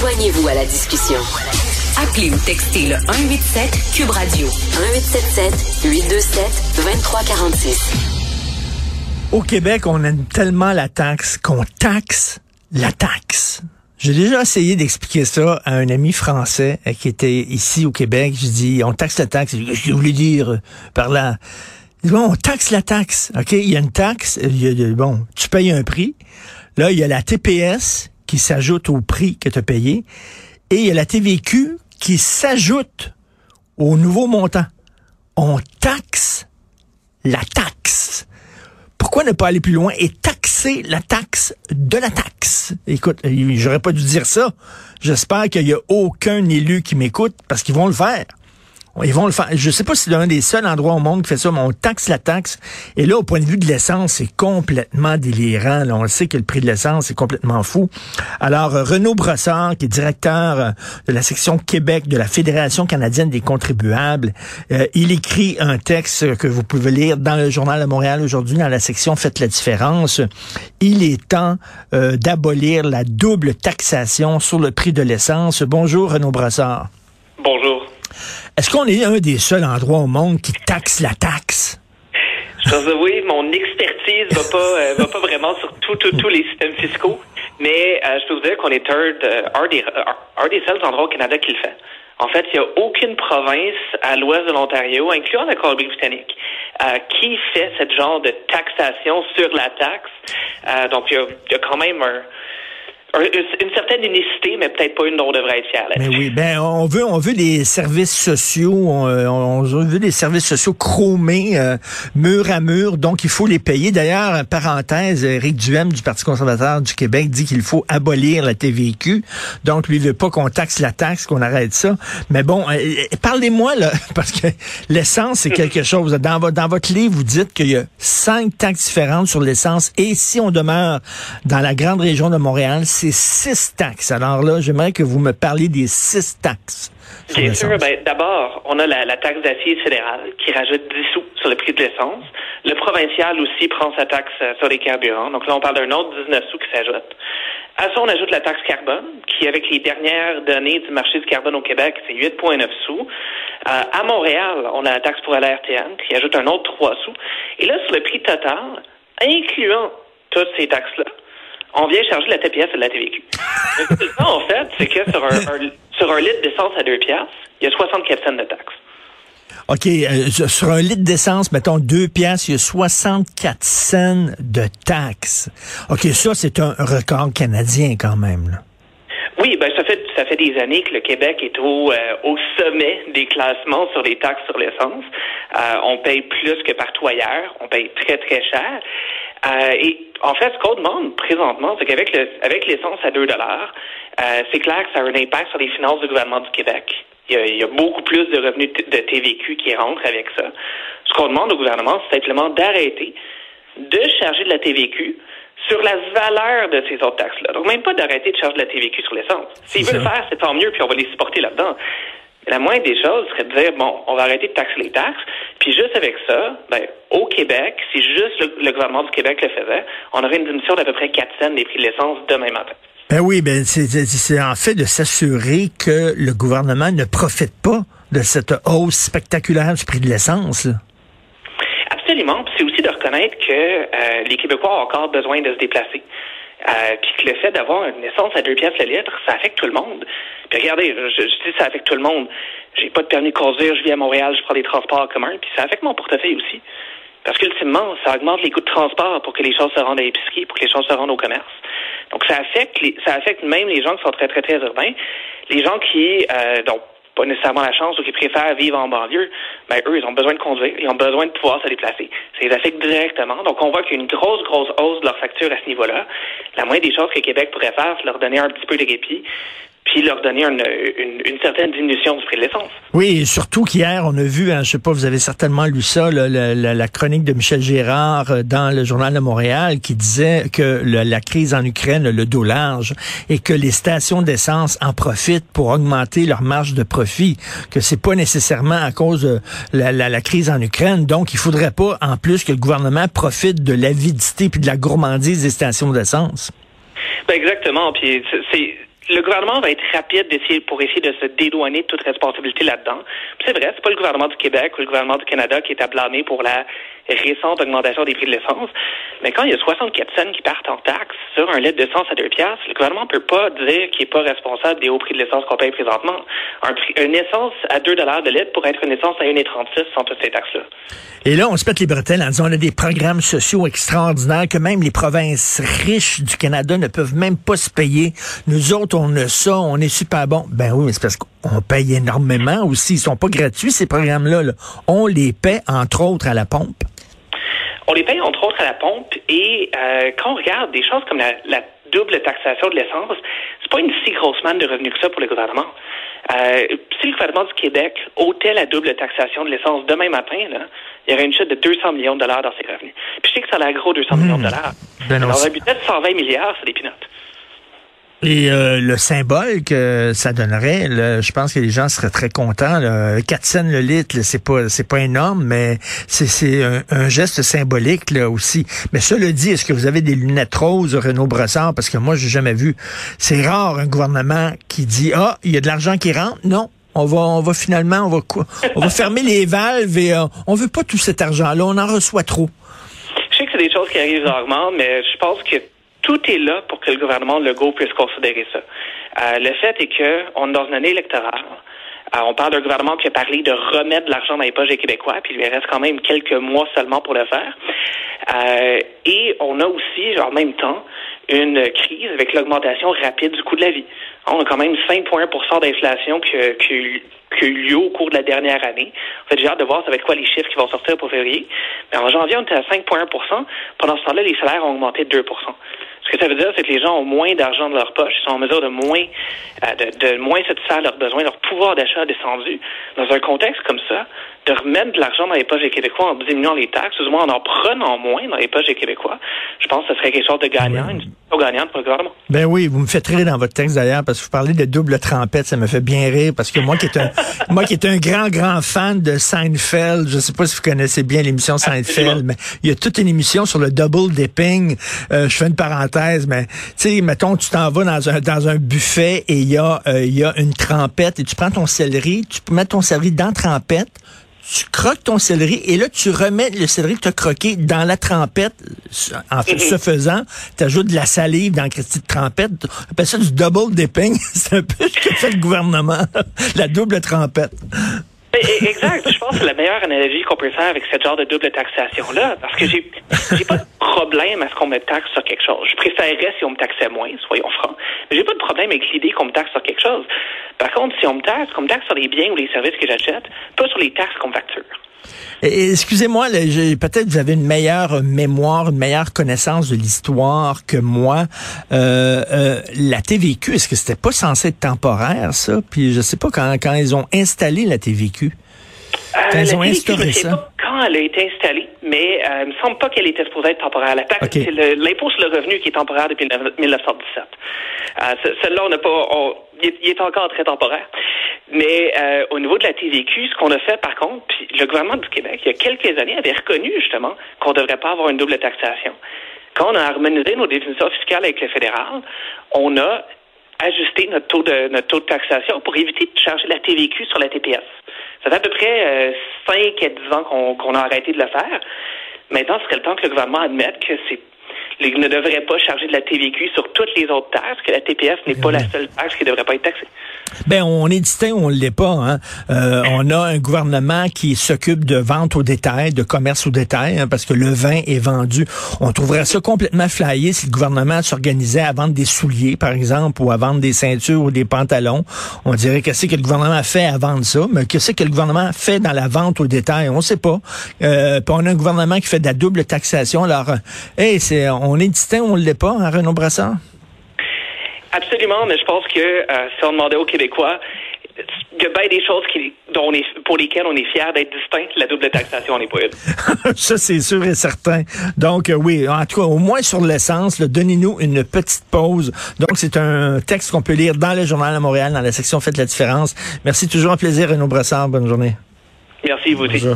Joignez-vous à la discussion. Appelez ou textez le 187 Cube Radio 1877 827 2346. Au Québec, on aime tellement la taxe qu'on taxe la taxe. J'ai déjà essayé d'expliquer ça à un ami français euh, qui était ici au Québec. Je dis, on taxe la taxe. Je voulais dire par là? Bon, on taxe la taxe. OK? Il y a une taxe. Bon, tu payes un prix. Là, il y a la TPS qui s'ajoute au prix que tu as payé. Et il y a la TVQ qui s'ajoute au nouveau montant. On taxe la taxe. Pourquoi ne pas aller plus loin et taxer la taxe de la taxe? Écoute, j'aurais pas dû dire ça. J'espère qu'il y a aucun élu qui m'écoute parce qu'ils vont le faire. Ils vont le faire. Je sais pas si c'est l'un des seuls endroits au monde qui fait ça, mais on taxe la taxe. Et là, au point de vue de l'essence, c'est complètement délirant. Là, on sait que le prix de l'essence est complètement fou. Alors, euh, Renaud Brossard, qui est directeur euh, de la section Québec de la Fédération canadienne des contribuables, euh, il écrit un texte que vous pouvez lire dans le Journal de Montréal aujourd'hui, dans la section Faites la différence. Il est temps d'abolir la double taxation sur le prix de l'essence. Bonjour, Renaud Brossard. Bonjour. Est-ce qu'on est un des seuls endroits au monde qui taxe la taxe? Je pense oui, mon expertise va pas euh, va pas vraiment sur tous les systèmes fiscaux, mais euh, je peux vous dire qu'on est euh, un, des, un des seuls endroits au Canada qui le fait. En fait, il n'y a aucune province à l'ouest de l'Ontario, incluant la Colombie-Britannique, qui fait ce genre de taxation sur la taxe. donc, il y, a, quand même un, une certaine unicité, mais peut-être pas une dont on devrait être fier. Mais oui, ben on veut on veut des services sociaux, on, on veut des services sociaux chromés euh, mur à mur, donc il faut les payer. D'ailleurs, parenthèse, Éric Duhem du Parti conservateur du Québec dit qu'il faut abolir la TVQ. Donc lui il veut pas qu'on taxe la taxe, qu'on arrête ça. Mais bon, euh, euh, parlez-moi là, parce que l'essence c'est quelque chose. Dans, dans votre livre, vous dites qu'il y a cinq taxes différentes sur l'essence, et si on demeure dans la grande région de Montréal, c'est six taxes. Alors là, j'aimerais que vous me parliez des six taxes. Bien sûr. Ben, D'abord, on a la, taxe d'acier fédérale qui rajoute 10 sous sur le prix de l'essence. Le provincial aussi prend sa taxe sur les carburants. Donc là, on parle d'un autre 19 sous qui s'ajoute. À ça, on ajoute la taxe carbone, qui, avec les dernières données du marché du carbone au Québec, c'est 8,9 sous. Euh, à Montréal, on a la taxe pour l'ARTN, qui ajoute un autre 3 sous. Et là, sur le prix total, incluant toutes ces taxes-là, on vient charger la TPS et la TVQ. en fait, c'est que sur un, sur un litre d'essence à 2 piastres, il y a 64 cents de taxes. OK, euh, sur un litre d'essence, mettons 2 piastres, il y a 64 cents de taxes. OK, ça, c'est un record canadien quand même. Oui, ben ça fait ça fait des années que le Québec est au euh, au sommet des classements sur les taxes sur l'essence. Euh, on paye plus que partout ailleurs, on paye très très cher. Et en fait, ce qu'on demande présentement, c'est qu'avec le, avec l'essence à 2 dollars, c'est clair que ça a un impact sur les finances du gouvernement du Québec. Il y a, il y a beaucoup plus de revenus de TVQ qui rentrent avec ça. Ce qu'on demande au gouvernement, c'est simplement d'arrêter de charger de la TVQ sur la valeur de ces autres taxes-là. Donc, même pas d'arrêter de charger de la TVQ sur l'essence. S'ils veulent le faire, c'est tant mieux, puis on va les supporter là-dedans. La moindre des choses serait de dire, bon, on va arrêter de taxer les taxes, puis juste avec ça, ben, au Québec, si juste le, gouvernement du Québec le faisait, on aurait une diminution d'à peu près 4 cents des prix de l'essence demain matin. Ben oui, ben c'est en fait de s'assurer que le gouvernement ne profite pas de cette hausse spectaculaire du prix de l'essence. Absolument. C'est aussi de reconnaître que euh, les Québécois ont encore besoin de se déplacer. Euh, puis que le fait d'avoir une essence à deux pièces le litre, ça affecte tout le monde. Puis regardez, je, dis ça affecte tout le monde. J'ai pas de permis de conduire, je vis à Montréal, je prends des transports en commun, puis ça affecte mon portefeuille aussi. Parce qu'ultimement, ça augmente les coûts de transport pour que les choses se rendent à l'épicerie, pour que les choses se rendent au commerce. Donc ça affecte les, ça affecte même les gens qui sont très très très urbains, les gens qui euh, donc pas nécessairement la chance ou qui préfèrent vivre en banlieue, ben eux, ils ont besoin de conduire, ils ont besoin de pouvoir se déplacer. Ça les affecte directement. Donc, on voit qu'il y a une grosse, grosse hausse de leur facture à ce niveau-là. La moindre des choses que Québec pourrait faire, c'est leur donner un petit peu de répit, puis leur donner une, une, certaine diminution du prix de l'essence. Oui, surtout qu'hier, on a vu, hein, je sais pas, vous avez certainement lu ça, la, chronique de Michel Gérard euh, dans le Journal de Montréal qui disait que la crise en Ukraine, le dos large, et que les stations d'essence en profitent pour augmenter leur marge de profit, que c'est pas nécessairement à cause de la, la, crise en Ukraine. Donc, il faudrait pas, en plus, que le gouvernement profite de l'avidité puis de la gourmandise des stations d'essence. Ben exactement. Puis c'est le gouvernement va être rapide d'essayer pour essayer de se dédouaner de toute responsabilité là-dedans. C'est vrai, c'est pas le gouvernement du Québec ou le gouvernement du Canada qui est à blâmer pour la récente augmentation des prix de l'essence. Mais quand il y a 64 cents qui partent en taxes sur un litre d'essence à 2 piastres, le gouvernement peut pas dire qu'il est pas responsable des hauts prix de l'essence qu'on paye présentement. Un une essence à 2 dollars de litre pourrait être une essence à 1,36 sans toutes ces taxes-là. Et là, on se pète les bretelles en disant on a des programmes sociaux extraordinaires que même les provinces riches du Canada ne peuvent même pas se payer. Nous autres, on a ça, on est super bon. Ben oui, mais c'est parce qu'on paye énormément aussi. Ils sont pas gratuits, ces programmes-là. Là. On les paie, entre autres, à la pompe. On les paye entre autres à la pompe et euh, quand on regarde des choses comme la, double taxation de l'essence, c'est pas une si grosse manne de revenus que ça pour le gouvernement. Euh, si le gouvernement du Québec ôtait la double taxation de l'essence demain matin, là, il y aurait une chute de 200 millions de dollars dans ses revenus. Puis je sais que ça a l'air gros 200 millions de mmh. dollars. Ben Alors, un budget de 120 milliards, c'est des pinottes. Et euh, le symbole que ça donnerait, je pense que les gens seraient très contents. Là. 4 cents le litre, c'est pas c'est pas énorme, mais c'est un, geste symbolique là aussi. Mais cela dit, est-ce que vous avez des lunettes roses Renaud Brossard? Parce que moi, j'ai jamais vu. C'est rare un gouvernement qui dit ah, il y a de l'argent qui rentre. Non, on va, on va finalement, on va, on va fermer les valves et euh, on veut pas tout cet argent-là. On en reçoit trop. Je sais que c'est des choses qui arrivent rarement, mais je pense que tout est là pour que le gouvernement Legault puisse considérer ça. Euh, le fait est qu'on est dans une année électorale. Euh, on parle d'un gouvernement qui a parlé de remettre de l'argent dans les poches des Québécois, puis il lui reste quand même quelques mois seulement pour le faire. Euh, et on a aussi, en même temps, une crise avec l'augmentation rapide du coût de la vie. On a quand même 5 points d'inflation qui, qui, qui a eu lieu au cours de la dernière année. En fait, j'ai hâte de voir ça va être quoi les chiffres qui vont sortir pour février. Mais en janvier, on était à 5,1 Pendant ce temps-là, les salaires ont augmenté de 2 ce que ça veut dire, c'est que les gens ont moins d'argent dans leur poche, ils sont en mesure de moins, euh, de, de moins satisfaire leurs besoins, leur pouvoir d'achat a descendu. Dans un contexte comme ça, de remettre de l'argent dans les poches des Québécois en diminuant les taxes, ou du moins en en prenant moins dans les poches des Québécois, je pense que ce serait quelque chose de gagnant, une situation gagnante pour le gouvernement. Ben oui, vous me faites rire dans votre texte d'ailleurs, parce que vous parlez de double trempette, ça me fait bien rire, parce que moi qui est un, moi qui est un grand, grand fan de Seinfeld, je sais pas si vous connaissez bien l'émission Seinfeld, mais il y a toute une émission sur le double dipping. Euh, je fais une parenthèse, mais tu sais, mettons, tu t'en vas dans un, dans un buffet et il y a, euh, il y a une trempette et tu prends ton céleri, tu peux mettre ton céleri dans la trempette, tu croques ton céleri et là, tu remets le céleri que tu as croqué dans la trempette. En fait, ce faisant, tu ajoutes de la salive dans la petite trempette. On appelle ça du double dipping. C'est un peu ce que fait le gouvernement, la double trempette. Exact. Je pense que c'est la meilleure analogie qu'on peut faire avec ce genre de double taxation-là. Parce que j'ai, j'ai pas de problème à ce qu'on me taxe sur quelque chose. Je préférerais si on me taxait moins, soyons francs. Mais j'ai pas de problème avec l'idée qu'on me taxe sur quelque chose. Par contre, si on me taxe, qu'on me taxe sur les biens ou les services que j'achète, pas sur les taxes qu'on me facture. Excusez-moi, peut-être vous avez une meilleure mémoire, une meilleure connaissance de l'histoire que moi. Euh, euh, la TVQ, est-ce que c'était pas censé être temporaire, ça? Puis je sais pas quand, quand ils ont installé la TVQ. Euh, quand ils ont instauré ça. Pas elle a été installée, mais il me semble pas qu'elle était supposée être temporaire. La taxe, c'est l'impôt sur le revenu qui est temporaire depuis 1917. Celle-là, on n'a pas, il, est, encore très temporaire. Mais euh, au niveau de la TVQ, ce qu'on a fait, par contre, puis le gouvernement du Québec, il y a quelques années, avait reconnu justement qu'on ne devrait pas avoir une double taxation. Quand on a harmonisé nos définitions fiscales avec le fédéral, on a ajusté notre taux de notre taux de taxation pour éviter de charger la TVQ sur la TPS. Ça fait à peu près euh, 5 à 10 ans qu'on a arrêté de le faire. Maintenant, ce serait le temps que le gouvernement admette que c'est ne devrait pas charger de la TVQ sur toutes les autres taxes, que la TPS n'est pas la seule taxe qui ne devrait pas être taxée. Ben, on est distinct on ne l'est pas. Hein? Euh, on a un gouvernement qui s'occupe de vente au détail, de commerce au détail, hein, parce que le vin est vendu. On trouverait ça complètement flyé si le gouvernement s'organisait à vendre des souliers, par exemple, ou à vendre des ceintures ou des pantalons. On dirait qu'est-ce que le gouvernement fait à vendre ça, mais qu'est-ce que le gouvernement fait dans la vente au détail? On ne sait pas. Euh, on a un gouvernement qui fait de la double taxation. Alors, hey, c'est, on est distinct ou on ne l'est pas, hein, Renaud Brassard? Absolument, mais je pense que euh, si on demandait aux Québécois, il y a bien des choses qui, dont on est, pour lesquelles on est fier d'être distinct. La double taxation, on n'est pas Ça, c'est sûr et certain. Donc, euh, oui, en tout cas, au moins sur l'essence, donnez-nous une petite pause. Donc, c'est un texte qu'on peut lire dans le Journal à Montréal, dans la section Faites la différence. Merci, toujours un plaisir, Renaud Brassard. Bonne journée. Merci, vous aussi.